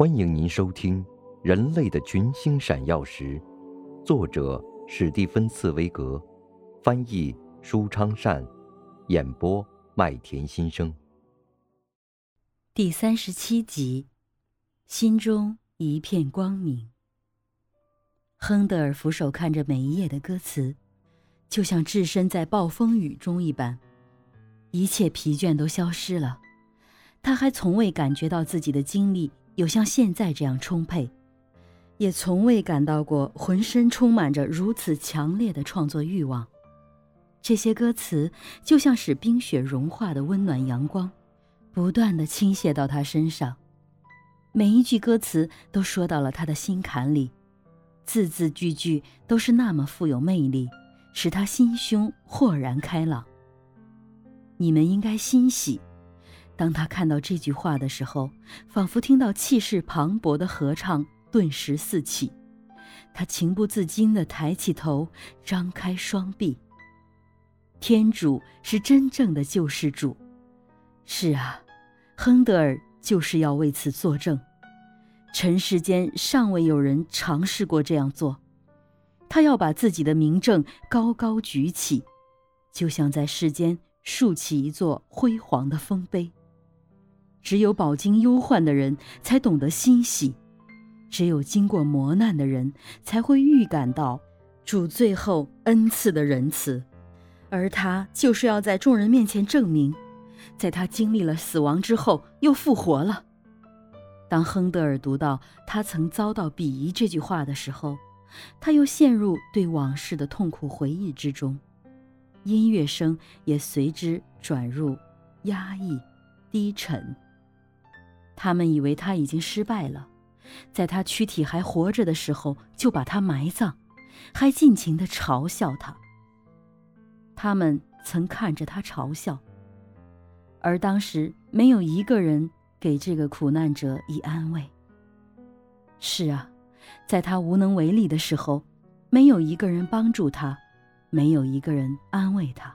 欢迎您收听《人类的群星闪耀时》，作者史蒂芬·茨威格，翻译舒昌善，演播麦田心声。第三十七集，心中一片光明。亨德尔俯首看着每一页的歌词，就像置身在暴风雨中一般，一切疲倦都消失了。他还从未感觉到自己的精力。有像现在这样充沛，也从未感到过浑身充满着如此强烈的创作欲望。这些歌词就像使冰雪融化的温暖阳光，不断的倾泻到他身上。每一句歌词都说到了他的心坎里，字字句句都是那么富有魅力，使他心胸豁然开朗。你们应该欣喜。当他看到这句话的时候，仿佛听到气势磅礴的合唱顿时四起，他情不自禁地抬起头，张开双臂。天主是真正的救世主，是啊，亨德尔就是要为此作证。尘世间尚未有人尝试过这样做，他要把自己的名证高高举起，就像在世间竖起一座辉煌的丰碑。只有饱经忧患的人才懂得欣喜，只有经过磨难的人才会预感到主最后恩赐的仁慈，而他就是要在众人面前证明，在他经历了死亡之后又复活了。当亨德尔读到他曾遭到鄙夷这句话的时候，他又陷入对往事的痛苦回忆之中，音乐声也随之转入压抑、低沉。他们以为他已经失败了，在他躯体还活着的时候就把他埋葬，还尽情地嘲笑他。他们曾看着他嘲笑，而当时没有一个人给这个苦难者以安慰。是啊，在他无能为力的时候，没有一个人帮助他，没有一个人安慰他。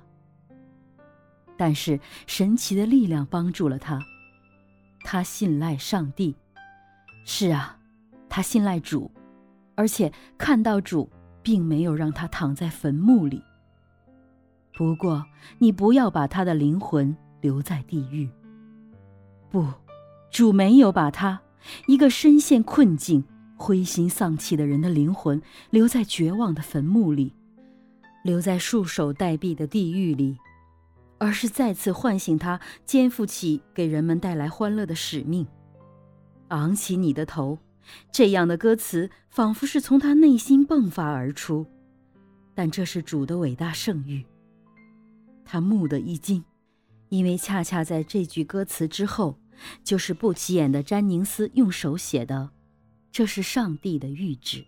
但是神奇的力量帮助了他。他信赖上帝，是啊，他信赖主，而且看到主并没有让他躺在坟墓里。不过，你不要把他的灵魂留在地狱。不，主没有把他一个深陷困境、灰心丧气的人的灵魂留在绝望的坟墓里，留在束手待毙的地狱里。而是再次唤醒他，肩负起给人们带来欢乐的使命。昂起你的头，这样的歌词仿佛是从他内心迸发而出。但这是主的伟大圣谕。他蓦地一惊，因为恰恰在这句歌词之后，就是不起眼的詹宁斯用手写的：“这是上帝的谕旨。”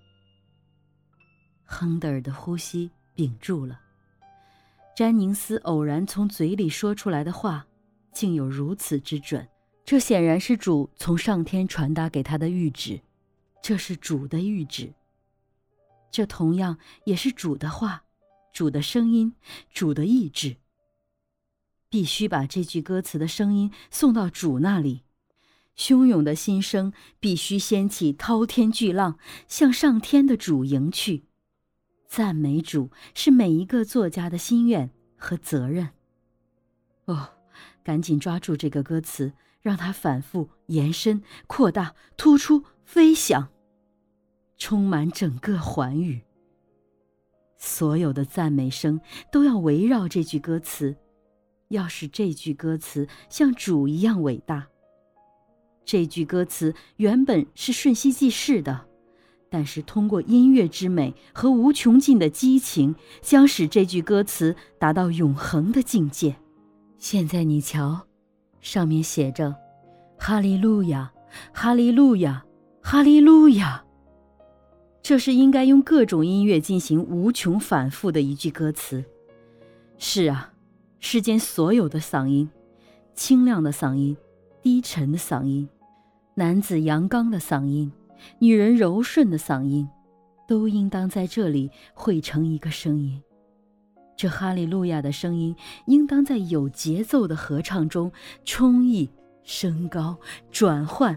亨德尔的呼吸屏住了。詹宁斯偶然从嘴里说出来的话，竟有如此之准。这显然是主从上天传达给他的谕旨，这是主的谕旨。这同样也是主的话，主的声音，主的意志。必须把这句歌词的声音送到主那里，汹涌的心声必须掀起滔天巨浪，向上天的主迎去。赞美主是每一个作家的心愿和责任。哦，赶紧抓住这个歌词，让它反复延伸、扩大、突出、飞翔，充满整个寰宇。所有的赞美声都要围绕这句歌词，要使这句歌词像主一样伟大。这句歌词原本是瞬息即逝的。但是，通过音乐之美和无穷尽的激情，将使这句歌词达到永恒的境界。现在你瞧，上面写着：“哈利路亚，哈利路亚，哈利路亚。”这是应该用各种音乐进行无穷反复的一句歌词。是啊，世间所有的嗓音，清亮的嗓音，低沉的嗓音，男子阳刚的嗓音。女人柔顺的嗓音，都应当在这里汇成一个声音。这哈利路亚的声音，应当在有节奏的合唱中充溢、升高、转换，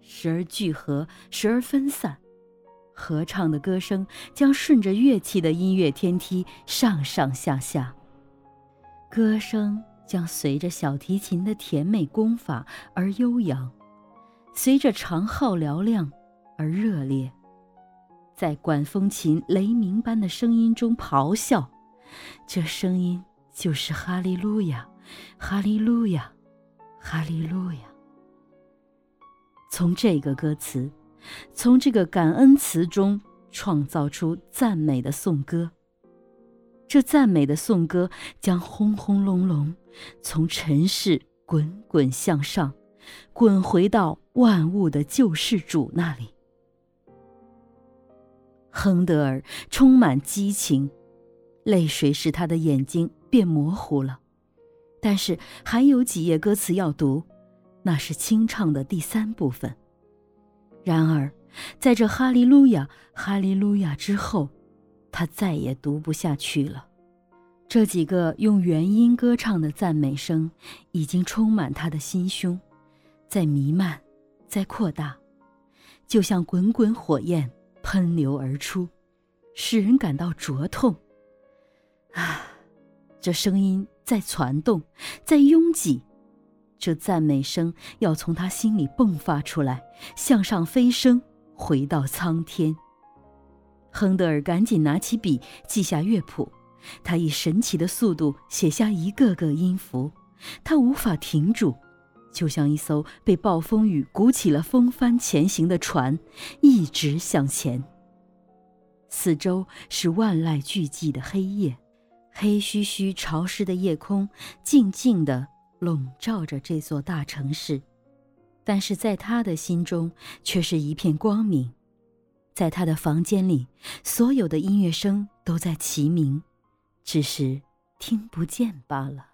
时而聚合，时而分散。合唱的歌声将顺着乐器的音乐天梯上上下下，歌声将随着小提琴的甜美功法而悠扬，随着长号嘹亮而热烈，在管风琴雷鸣般的声音中咆哮。这声音就是哈利路亚，哈利路亚，哈利路亚。从这个歌词。从这个感恩词中创造出赞美的颂歌。这赞美的颂歌将轰轰隆隆从尘世滚滚向上，滚回到万物的救世主那里。亨德尔充满激情，泪水使他的眼睛变模糊了。但是还有几页歌词要读，那是清唱的第三部分。然而，在这“哈利路亚，哈利路亚”之后，他再也读不下去了。这几个用元音歌唱的赞美声，已经充满他的心胸，在弥漫，在扩大，就像滚滚火焰喷流而出，使人感到灼痛。啊，这声音在攒动，在拥挤。这赞美声要从他心里迸发出来，向上飞升，回到苍天。亨德尔赶紧拿起笔记下乐谱，他以神奇的速度写下一个个音符，他无法停住，就像一艘被暴风雨鼓起了风帆前行的船，一直向前。四周是万籁俱寂的黑夜，黑黢黢潮湿的夜空，静静的。笼罩着这座大城市，但是在他的心中却是一片光明。在他的房间里，所有的音乐声都在齐鸣，只是听不见罢了。